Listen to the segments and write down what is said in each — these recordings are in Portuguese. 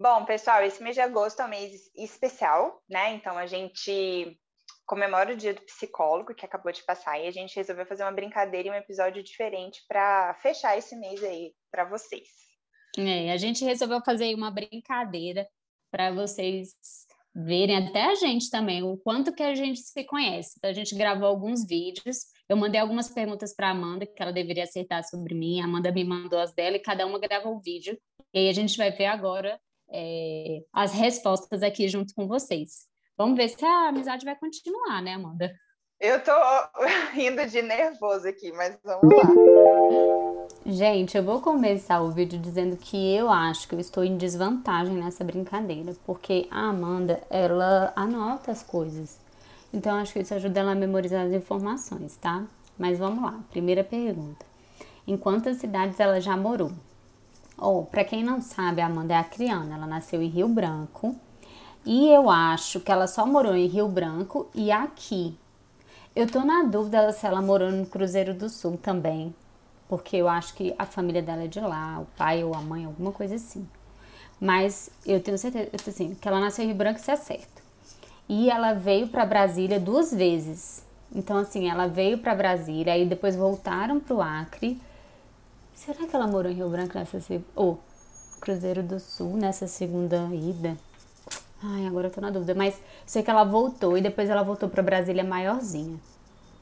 Bom, pessoal, esse mês de agosto é um mês especial, né? Então a gente comemora o dia do psicólogo que acabou de passar e a gente resolveu fazer uma brincadeira e um episódio diferente para fechar esse mês aí para vocês. É, a gente resolveu fazer uma brincadeira para vocês verem até a gente também o quanto que a gente se conhece. Então, a gente gravou alguns vídeos. Eu mandei algumas perguntas para Amanda que ela deveria acertar sobre mim. A Amanda me mandou as dela e cada uma gravou um vídeo. E aí a gente vai ver agora é, as respostas aqui junto com vocês. Vamos ver se a amizade vai continuar, né, Amanda? Eu tô rindo de nervoso aqui, mas vamos lá. Gente, eu vou começar o vídeo dizendo que eu acho que eu estou em desvantagem nessa brincadeira, porque a Amanda, ela anota as coisas. Então, acho que isso ajuda ela a memorizar as informações, tá? Mas vamos lá. Primeira pergunta. Em quantas cidades ela já morou? Oh, para quem não sabe, a Amanda é acriana. Ela nasceu em Rio Branco. E eu acho que ela só morou em Rio Branco e aqui. Eu tô na dúvida se ela morou no Cruzeiro do Sul também. Porque eu acho que a família dela é de lá, o pai ou a mãe, alguma coisa assim. Mas eu tenho certeza, assim, que ela nasceu em Rio Branco, isso é certo. E ela veio para Brasília duas vezes. Então, assim, ela veio para Brasília, aí depois voltaram pro Acre Será que ela morou em Rio Branco nessa ou oh, Cruzeiro do Sul nessa segunda ida? Ai, agora eu tô na dúvida, mas sei que ela voltou e depois ela voltou para Brasília maiorzinha.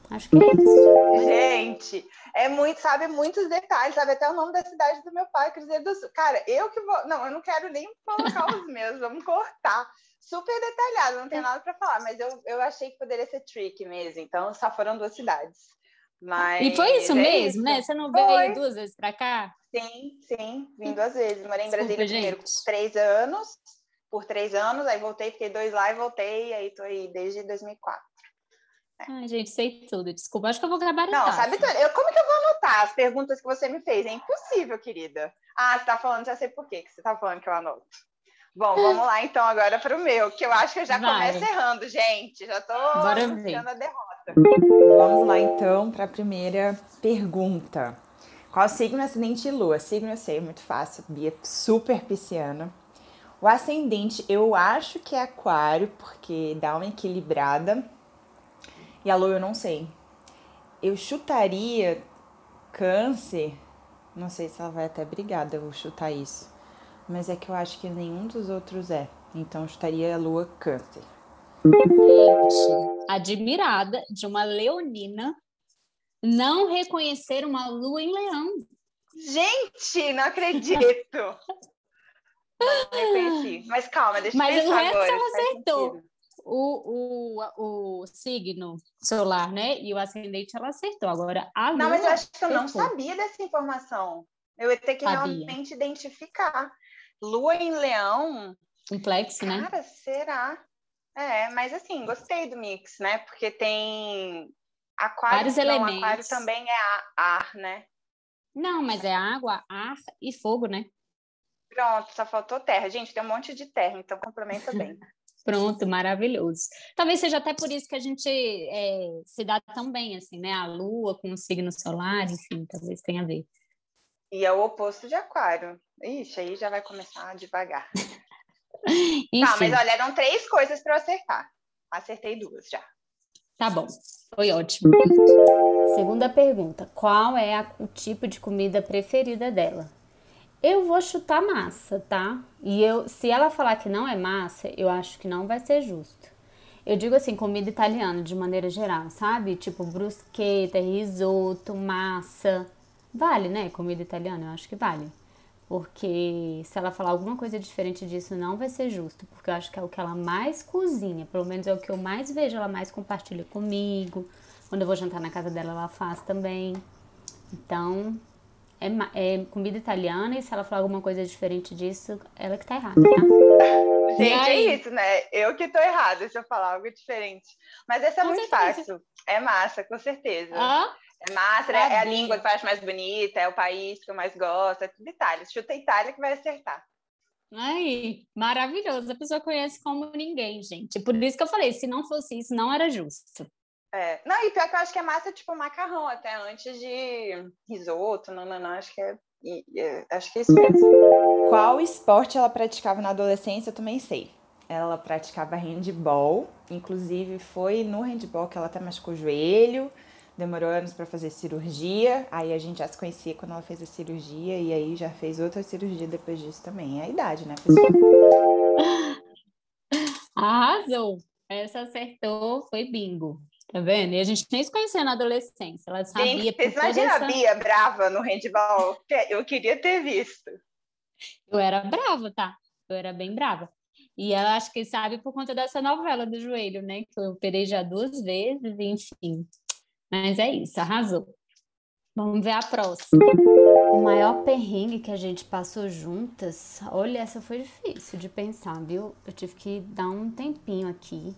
Acho que é isso. Gente, é muito, sabe, muitos detalhes, sabe até o nome da cidade do meu pai, Cruzeiro do Sul. Cara, eu que vou, não, eu não quero nem colocar os meus, vamos cortar. Super detalhado, não tem nada para falar, mas eu, eu achei que poderia ser trick mesmo, então só foram duas cidades. Mas e foi isso é mesmo, isso. né? Você não foi. veio duas vezes para cá? Sim, sim, vim duas vezes. Morei em Brasília Desculpa, primeiro por três anos, por três anos, aí voltei, fiquei dois lá e voltei, aí tô aí desde 2004. É. Ai, gente, sei tudo. Desculpa, acho que eu vou gabaritar. Não, sabe tudo. Eu, como que eu vou anotar as perguntas que você me fez? É impossível, querida. Ah, você tá falando, já sei por quê que você tá falando que eu anoto. Bom, vamos lá então agora para o meu, que eu acho que eu já Vai. começo errando, gente. Já tô buscando a derrota. Vamos lá então para a primeira pergunta. Qual signo ascendente e lua? Signo eu sei, muito fácil. Bia super pisciana. O ascendente eu acho que é aquário, porque dá uma equilibrada. E a lua eu não sei. Eu chutaria câncer. Não sei se ela vai até brigada, eu vou chutar isso. Mas é que eu acho que nenhum dos outros é. Então eu chutaria a lua câncer. Gente, admirada de uma leonina não reconhecer uma lua em leão. Gente, não acredito. não reconheci. Mas calma, deixa Mas eu pensar Mas o resto ela acertou. O, o, o signo solar, né? E o ascendente ela acertou. Agora, a Não, mas eu acho que eu não sabia dessa informação. Eu ia ter que sabia. realmente identificar. Lua em leão. Complexo, né? Cara, será? É, mas assim, gostei do mix, né? Porque tem aquário, vários não, elementos. Aquário também é ar, né? Não, mas é água, ar e fogo, né? Pronto, só faltou terra. Gente, tem um monte de terra, então complementa bem. Pronto, maravilhoso. Talvez seja até por isso que a gente é, se dá tão bem, assim, né? A lua com o signo solar, enfim, talvez tenha a ver. E é o oposto de aquário. Ixi, aí já vai começar devagar. Tá, mas olha, eram três coisas para eu acertar. Acertei duas já. Tá bom, foi ótimo. Segunda pergunta: qual é a, o tipo de comida preferida dela? Eu vou chutar massa, tá? E eu, se ela falar que não é massa, eu acho que não vai ser justo. Eu digo assim, comida italiana de maneira geral, sabe? Tipo bruschetta, risoto, massa. Vale, né? Comida italiana, eu acho que vale. Porque se ela falar alguma coisa diferente disso, não vai ser justo. Porque eu acho que é o que ela mais cozinha. Pelo menos é o que eu mais vejo. Ela mais compartilha comigo. Quando eu vou jantar na casa dela, ela faz também. Então, é, é comida italiana. E se ela falar alguma coisa diferente disso, ela que tá errada, tá? Gente, é isso, né? Eu que tô errada se eu falar algo diferente. Mas essa é com muito certeza. fácil. É massa, com certeza. Ah? É massa, é, é a língua que eu acho mais bonita, é o país que eu mais gosto, é tudo Itália. Chuta Itália que vai acertar. Aí, maravilhoso. A pessoa conhece como ninguém, gente. Por isso que eu falei, se não fosse isso, não era justo. É. Não, e pior que eu acho que é massa tipo macarrão, até antes de risoto, não, não, não, acho que é, é acho que é isso mesmo. Qual esporte ela praticava na adolescência, eu também sei. Ela praticava handball, inclusive foi no handball que ela até machucou o joelho, demorou anos para fazer cirurgia, aí a gente já se conhecia quando ela fez a cirurgia e aí já fez outra cirurgia depois disso também. É a idade, né, pessoal? Arrasou! Essa acertou, foi bingo. Tá vendo? E a gente nem se conhecia na adolescência. Ela sabia. Gente, vocês imaginam essa... a Bia brava no handball? Eu queria ter visto. Eu era brava, tá? Eu era bem brava. E ela acho que sabe por conta dessa novela do joelho, né? Que eu operei já duas vezes, enfim. Mas é isso, arrasou. Vamos ver a próxima. O maior perrengue que a gente passou juntas, olha, essa foi difícil de pensar, viu? Eu tive que dar um tempinho aqui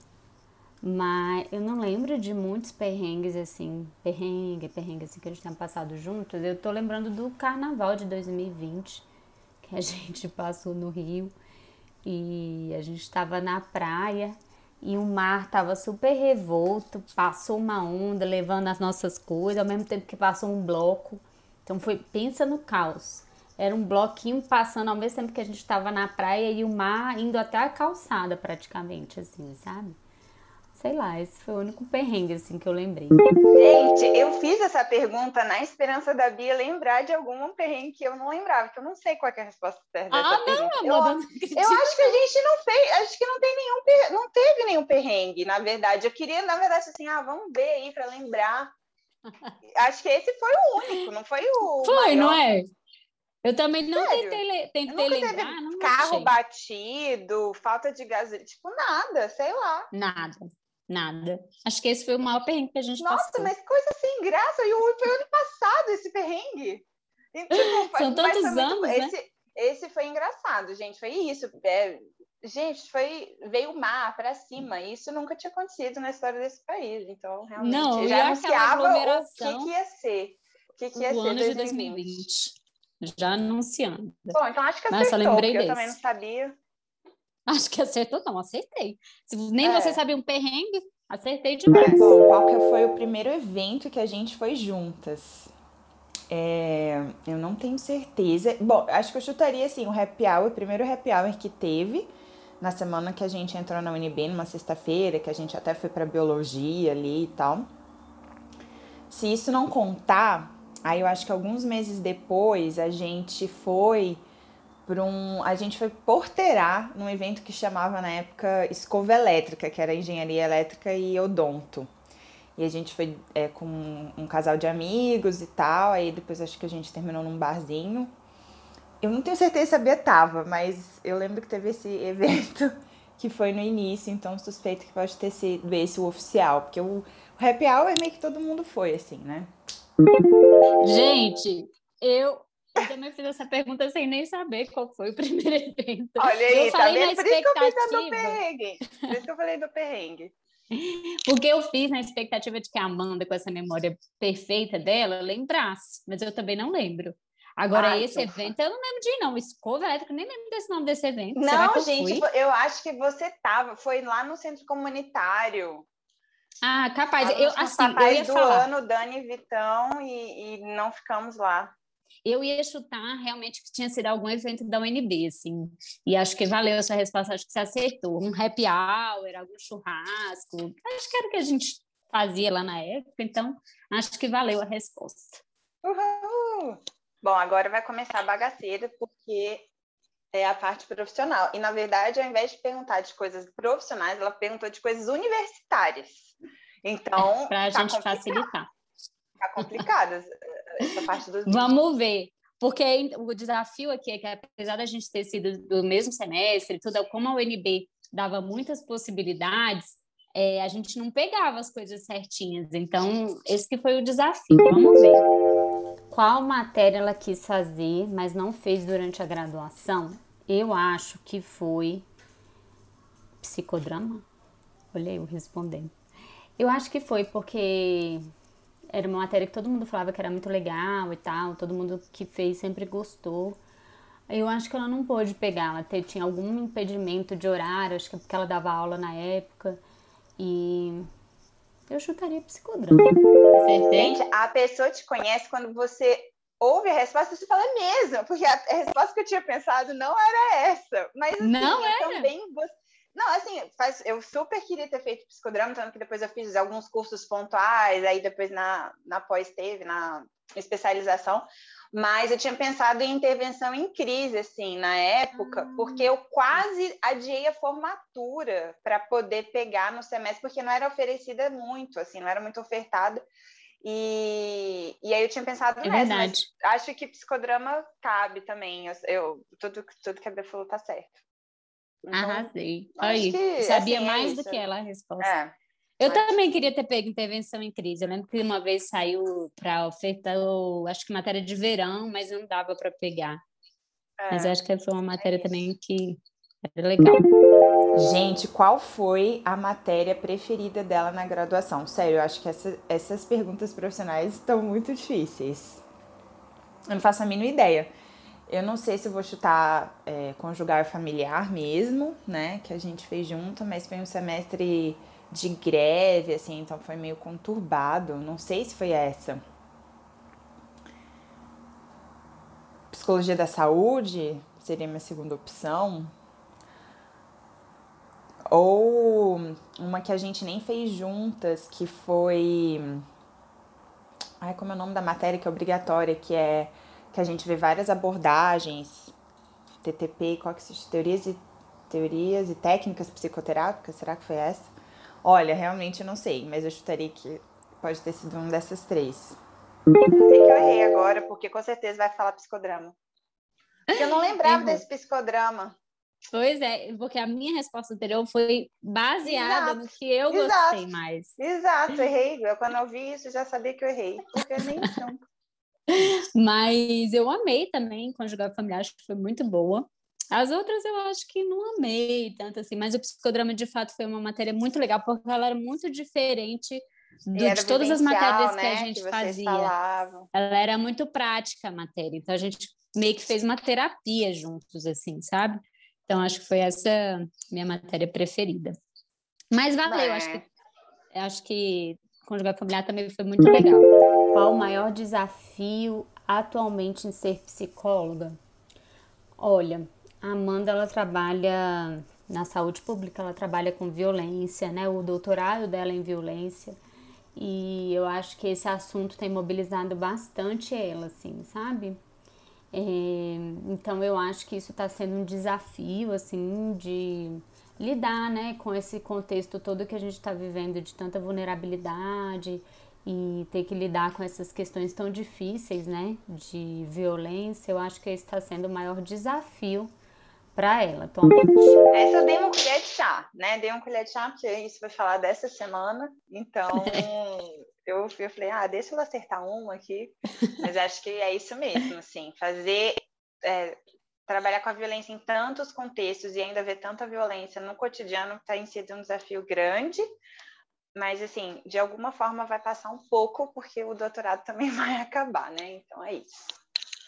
mas eu não lembro de muitos perrengues assim, perrengue, perrengue assim que a gente tenha passado juntos. Eu tô lembrando do carnaval de 2020 que a gente passou no Rio e a gente estava na praia e o mar estava super revolto, passou uma onda levando as nossas coisas, ao mesmo tempo que passou um bloco. Então foi, pensa no caos. Era um bloquinho passando ao mesmo tempo que a gente estava na praia e o mar indo até a calçada praticamente, assim, sabe? Sei lá, esse foi o único perrengue assim que eu lembrei. Gente, eu fiz essa pergunta na esperança da Bia lembrar de algum perrengue que eu não lembrava, que eu não sei qual é a resposta certa dessa ah, pergunta. Não, eu, eu acho que a gente não fez, acho que não tem nenhum, não teve nenhum perrengue, na verdade. Eu queria, na verdade, assim, ah, vamos ver aí para lembrar. acho que esse foi o único, não foi o Foi, maior. não é? Eu também não Sério? tentei, tentei lembrar. Não carro achei. batido, falta de gasolina, tipo nada, sei lá. Nada. Nada. Acho que esse foi o maior perrengue que a gente Nossa, passou. mas coisa sem graça. E foi ano passado esse perrengue. E, tipo, São tantos anos, muito... né? Esse, esse foi engraçado, gente. Foi isso. É... Gente, foi veio o mar para cima. Isso nunca tinha acontecido na história desse país. Então, realmente, Não, já anunciava o que, que, ia ser. O que, que ia o ser ano 2020. de 2020. Já anunciando. Bom, então acho que acertou, Nossa, lembrei eu também não sabia. Acho que acertou, não, acertei. Se nem é. você sabia um perrengue, acertei demais. Bom, qual que foi o primeiro evento que a gente foi juntas? É, eu não tenho certeza. Bom, acho que eu chutaria assim, o happy hour, o primeiro happy hour que teve na semana que a gente entrou na UNB, numa sexta-feira, que a gente até foi para biologia ali e tal. Se isso não contar, aí eu acho que alguns meses depois a gente foi por um. A gente foi porteirar num evento que chamava na época Escova Elétrica, que era Engenharia Elétrica e Odonto. E a gente foi é, com um casal de amigos e tal. Aí depois acho que a gente terminou num barzinho. Eu não tenho certeza se a Bia tava, mas eu lembro que teve esse evento que foi no início, então suspeito que pode ter sido esse o oficial, porque o, o happy hour meio que todo mundo foi, assim, né? Gente, eu eu também fiz essa pergunta sem nem saber qual foi o primeiro evento. Olha aí, eu tá falei vendo? Por isso que eu fiz do perrengue. Por isso que eu falei do perrengue. Porque eu fiz na expectativa de que a Amanda, com essa memória perfeita dela, lembrasse, mas eu também não lembro. Agora, Ai, esse evento, eu não lembro de não. Escova elétrica, nem lembro desse nome desse evento. Não, eu gente, fui? eu acho que você tava, foi lá no centro comunitário. Ah, capaz. Eu, assim, eu ia do falar. ano, Dani Vitão, e, e não ficamos lá. Eu ia chutar realmente que tinha sido algum evento da UNB, assim. E acho que valeu essa resposta, acho que você acertou. Um happy hour, algum churrasco. Acho que era o que a gente fazia lá na época, então acho que valeu a resposta. Uhul! Bom, agora vai começar a bagaceira, porque é a parte profissional. E, na verdade, ao invés de perguntar de coisas profissionais, ela perguntou de coisas universitárias. Então. É, Para a tá gente complicado. facilitar. Tá complicado essa parte dos. Vamos ver. Porque o desafio aqui é que, apesar da gente ter sido do mesmo semestre, tudo, como a UNB dava muitas possibilidades, é, a gente não pegava as coisas certinhas. Então, esse que foi o desafio. Vamos ver. Qual matéria ela quis fazer, mas não fez durante a graduação? Eu acho que foi psicodrama. Olhei eu respondendo. Eu acho que foi porque era uma matéria que todo mundo falava que era muito legal e tal, todo mundo que fez sempre gostou. Eu acho que ela não pôde pegar, ela tinha algum impedimento de horário, acho que é porque ela dava aula na época. E Eu chutaria psicodrama. Gente, a pessoa te conhece quando você ouve a resposta e você fala, é mesmo, porque a, resposta que eu tinha pensado não era essa. Mas assim, não era. também Não, assim, faz, eu super queria ter feito psicodrama, tanto que depois eu fiz alguns cursos pontuais, aí depois na, na pós teve, na especialização, mas eu tinha pensado em intervenção em crise, assim, na época, ah. porque eu quase adiei a formatura para poder pegar no semestre, porque não era oferecida muito, assim, não era muito ofertada. E, e aí eu tinha pensado é nessa, verdade. acho que psicodrama cabe também. Eu, eu, tudo, tudo que a Bia falou tá certo. Então, Arrasei. Aí, que, sabia assim, mais é do que ela a resposta. É. Eu Mas... também queria ter pego intervenção em crise. Eu lembro que uma vez saiu para oferta, acho que matéria de verão, mas não dava para pegar. É, mas acho que foi uma matéria é também que era legal. Gente, qual foi a matéria preferida dela na graduação? Sério, eu acho que essa, essas perguntas profissionais estão muito difíceis. Eu não faço a mínima ideia. Eu não sei se vou chutar é, conjugar familiar mesmo, né? Que a gente fez junto, mas foi um semestre de greve, assim, então foi meio conturbado. Não sei se foi essa. Psicologia da saúde seria minha segunda opção. Ou uma que a gente nem fez juntas, que foi. Ai, como é o nome da matéria que é obrigatória, que é que a gente vê várias abordagens, TTP, se teorias e teorias e técnicas psicoterápicas, será que foi essa? Olha, realmente eu não sei, mas eu chutaria que pode ter sido um dessas três. Sei que eu errei agora, porque com certeza vai falar psicodrama. Porque eu não lembrava desse psicodrama. Pois é, porque a minha resposta anterior foi baseada Exato. no que eu Exato. gostei mais. Exato, errei. Eu, quando eu vi isso, já sabia que eu errei. Porque nem tanto. Mas eu amei também conjugar familiar, acho que foi muito boa. As outras eu acho que não amei tanto assim, mas o psicodrama de fato foi uma matéria muito legal, porque ela era muito diferente do, de todas as matérias né? que a gente que fazia. Falavam. Ela era muito prática a matéria, então a gente meio que fez uma terapia juntos, assim, sabe? Então acho que foi essa minha matéria preferida. Mas valeu, acho que, acho que conjugar familiar também foi muito legal. Qual o maior desafio atualmente em ser psicóloga? Olha, a Amanda ela trabalha na saúde pública, ela trabalha com violência, né? O doutorado dela é em violência. E eu acho que esse assunto tem mobilizado bastante ela, assim, sabe? É, então eu acho que isso está sendo um desafio, assim, de lidar, né, com esse contexto todo que a gente está vivendo de tanta vulnerabilidade e ter que lidar com essas questões tão difíceis, né, de violência. Eu acho que esse está sendo o maior desafio para ela atualmente? Essa eu dei uma colher de chá, né? Dei uma colher de chá, porque isso foi falar dessa semana. Então, eu, eu falei, ah, deixa eu acertar uma aqui. Mas acho que é isso mesmo, assim, fazer. É, trabalhar com a violência em tantos contextos e ainda ver tanta violência no cotidiano tem sido um desafio grande, mas assim, de alguma forma vai passar um pouco, porque o doutorado também vai acabar, né? Então é isso.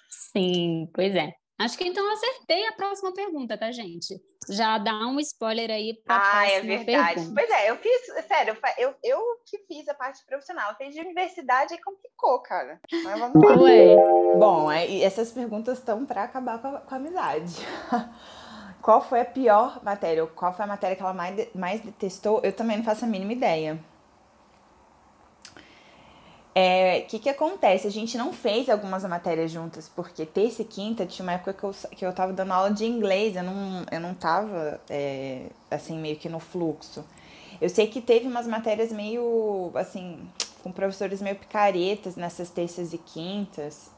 Sim, pois é. Acho que então acertei a próxima pergunta, tá, gente? Já dá um spoiler aí para ah, é verdade. Pergunta. Pois é, eu fiz, sério, eu, eu que fiz a parte profissional, fiz de universidade e complicou, cara. Mas vamos lá. Ué. Bom, é, essas perguntas estão para acabar com a, com a amizade. Qual foi a pior matéria? Qual foi a matéria que ela mais, mais detestou? Eu também não faço a mínima ideia. O é, que que acontece? A gente não fez algumas matérias juntas, porque terça e quinta tinha uma época que eu, que eu tava dando aula de inglês, eu não, eu não tava, é, assim, meio que no fluxo. Eu sei que teve umas matérias meio, assim, com professores meio picaretas nessas terças e quintas.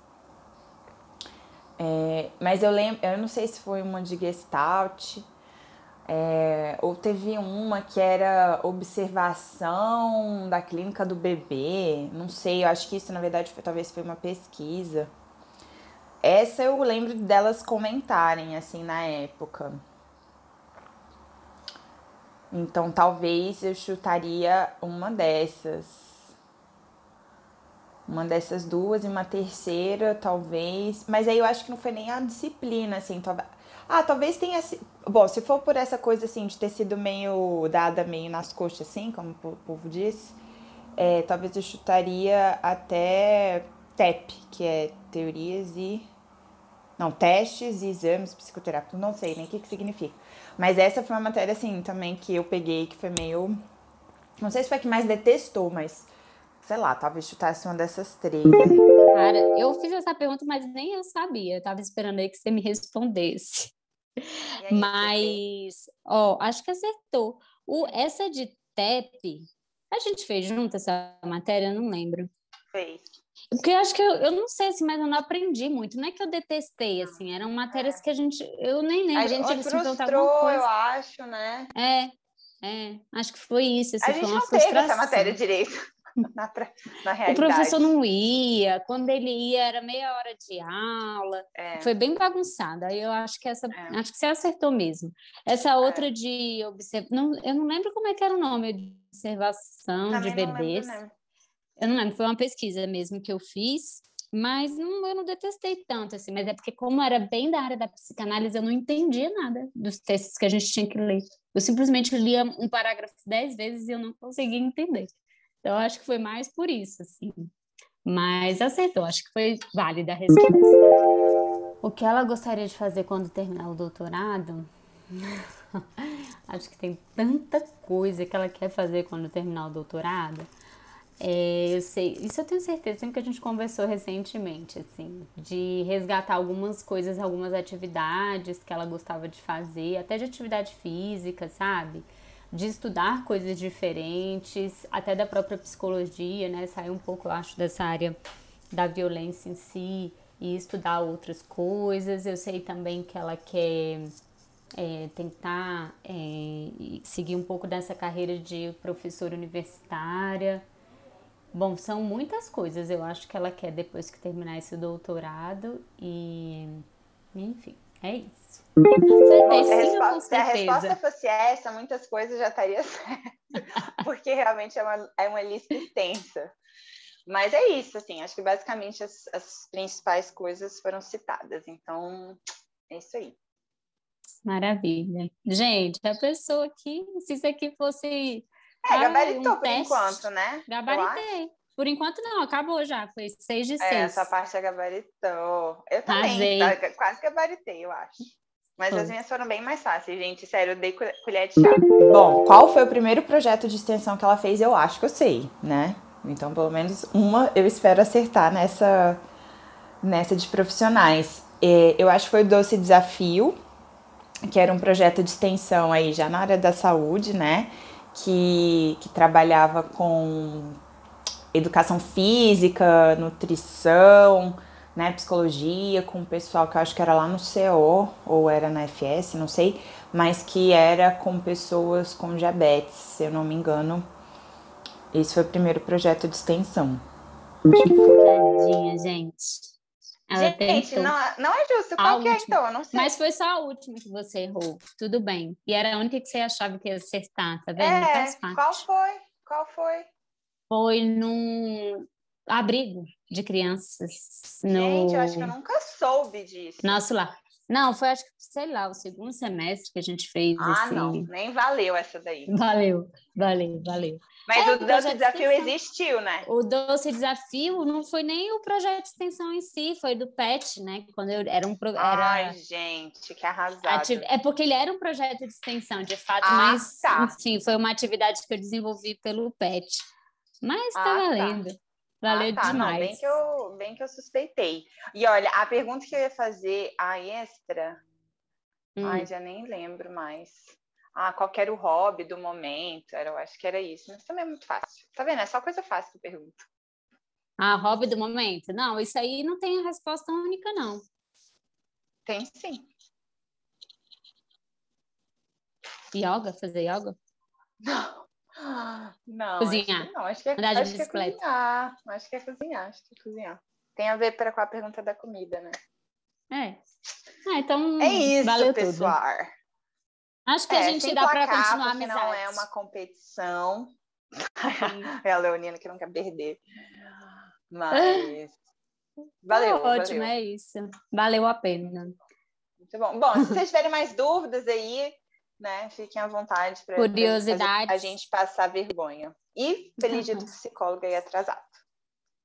É, mas eu lembro, eu não sei se foi uma de Gestalt, é, ou teve uma que era observação da clínica do bebê, não sei, eu acho que isso na verdade foi, talvez foi uma pesquisa. Essa eu lembro delas comentarem assim na época. Então talvez eu chutaria uma dessas. Uma dessas duas e uma terceira, talvez. Mas aí eu acho que não foi nem a disciplina, assim. Ah, talvez tenha. Bom, se for por essa coisa assim de ter sido meio dada meio nas coxas, assim, como o povo diz, é, talvez eu chutaria até TEP, que é teorias e. Não, testes e exames psicoterápicos, não sei nem o que, que significa. Mas essa foi uma matéria, assim, também que eu peguei, que foi meio. Não sei se foi a que mais detestou, mas sei lá, talvez chutasse uma dessas três. Cara, eu fiz essa pergunta, mas nem eu sabia. Eu tava esperando aí que você me respondesse. Aí, mas, ó, acho que acertou. O, essa de TEP, a gente fez junto essa matéria? Eu não lembro. Fez. Porque eu acho que eu, eu não sei assim, mas eu não aprendi muito. Não é que eu detestei, assim, eram matérias que a gente. Eu nem lembro. A gente se frustrou, eu acho, né? É, é. Acho que foi isso. Assim, a gente não teve essa matéria direito. Na, na realidade. O professor não ia, quando ele ia era meia hora de aula, é. foi bem bagunçado. Aí eu acho que essa, é. acho que você acertou mesmo. Essa é. outra é. de observar, não, eu não lembro como é que era o nome, de observação Também de bebês. Não lembro, eu não lembro, foi uma pesquisa mesmo que eu fiz, mas não, eu não detestei tanto, assim, mas é porque como era bem da área da psicanálise, eu não entendia nada dos textos que a gente tinha que ler. Eu simplesmente lia um parágrafo dez vezes e eu não conseguia entender. Então, acho que foi mais por isso, assim. Mas acertou, acho que foi válida a resposta. O que ela gostaria de fazer quando terminar o doutorado? acho que tem tanta coisa que ela quer fazer quando terminar o doutorado. É, eu sei, isso eu tenho certeza, sempre que a gente conversou recentemente, assim, de resgatar algumas coisas, algumas atividades que ela gostava de fazer, até de atividade física, sabe? De estudar coisas diferentes, até da própria psicologia, né? Sair um pouco, eu acho, dessa área da violência em si e estudar outras coisas. Eu sei também que ela quer é, tentar é, seguir um pouco dessa carreira de professora universitária. Bom, são muitas coisas eu acho que ela quer depois que terminar esse doutorado e enfim, é isso. Se, a resposta, se a resposta fosse essa, muitas coisas já estaria certo, porque realmente é uma, é uma lista extensa. Mas é isso, assim, acho que basicamente as, as principais coisas foram citadas, então é isso aí. Maravilha. Gente, a pessoa aqui, se isso aqui fosse. É, gabaritou um por teste, enquanto, né? Gabaritei. Por enquanto não, acabou já, foi seis de é, seis. É, essa parte é gabaritou. Eu também, tá, quase gabaritei, eu acho. Mas hum. as minhas foram bem mais fáceis, gente. Sério, eu dei colher de chá. Bom, qual foi o primeiro projeto de extensão que ela fez? Eu acho que eu sei, né? Então, pelo menos uma eu espero acertar nessa, nessa de profissionais. Eu acho que foi o Doce Desafio, que era um projeto de extensão aí já na área da saúde, né? Que, que trabalhava com educação física, nutrição, né, psicologia com o pessoal que eu acho que era lá no CO ou era na FS, não sei, mas que era com pessoas com diabetes, se eu não me engano. Esse foi o primeiro projeto de extensão. Tadinha, gente. Ela gente, não, não é justo. Qual que é então? Eu não sei. Mas foi só a última que você errou. Tudo bem. E era a única que você achava que ia acertar, tá vendo? É, qual foi? Qual foi? Foi num abrigo de crianças. No... Gente, eu acho que eu nunca soube disso. Nosso lá. Não, foi acho que, sei lá, o segundo semestre que a gente fez. Ah, esse... não, nem valeu essa daí. Valeu, valeu, valeu. Mas é, o Doce Desafio de existiu, né? O Doce Desafio não foi nem o projeto de extensão em si, foi do PET, né? Quando eu era um. Era... Ai, gente, que arrasado. É porque ele era um projeto de extensão, de fato, ah, mas tá. sim, foi uma atividade que eu desenvolvi pelo PET. Mas tá ah, tá valendo. Tá. Valeu ah, tá, demais. Não, bem, que eu, bem que eu suspeitei. E olha, a pergunta que eu ia fazer, a extra, hum. ai, já nem lembro mais. Ah, qual era o hobby do momento? Era, eu acho que era isso, mas também é muito fácil. Tá vendo? É só coisa fácil que eu pergunto. Ah, hobby do momento? Não, isso aí não tem a resposta única, não. Tem sim. Yoga? Fazer yoga? Não. Não, cozinhar. Acho não, acho que é, Andar de acho bicicleta. Que é cozinhar. Acho que é cozinhar, acho que é cozinhar. Tem a ver para com a pergunta da comida, né? É. Ah, então. É isso, valeu pessoal. Tudo. Acho que é, a gente dá para continuar a amizade. não é uma competição. é a Leonina que não quer perder. Mas. Valeu. ótimo, valeu. é isso. Valeu a pena. Muito bom. Bom, se vocês tiverem mais dúvidas aí, né? Fiquem à vontade para a gente passar vergonha. E feliz dia do psicólogo aí atrasado.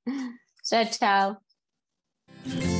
Tchau, tchau.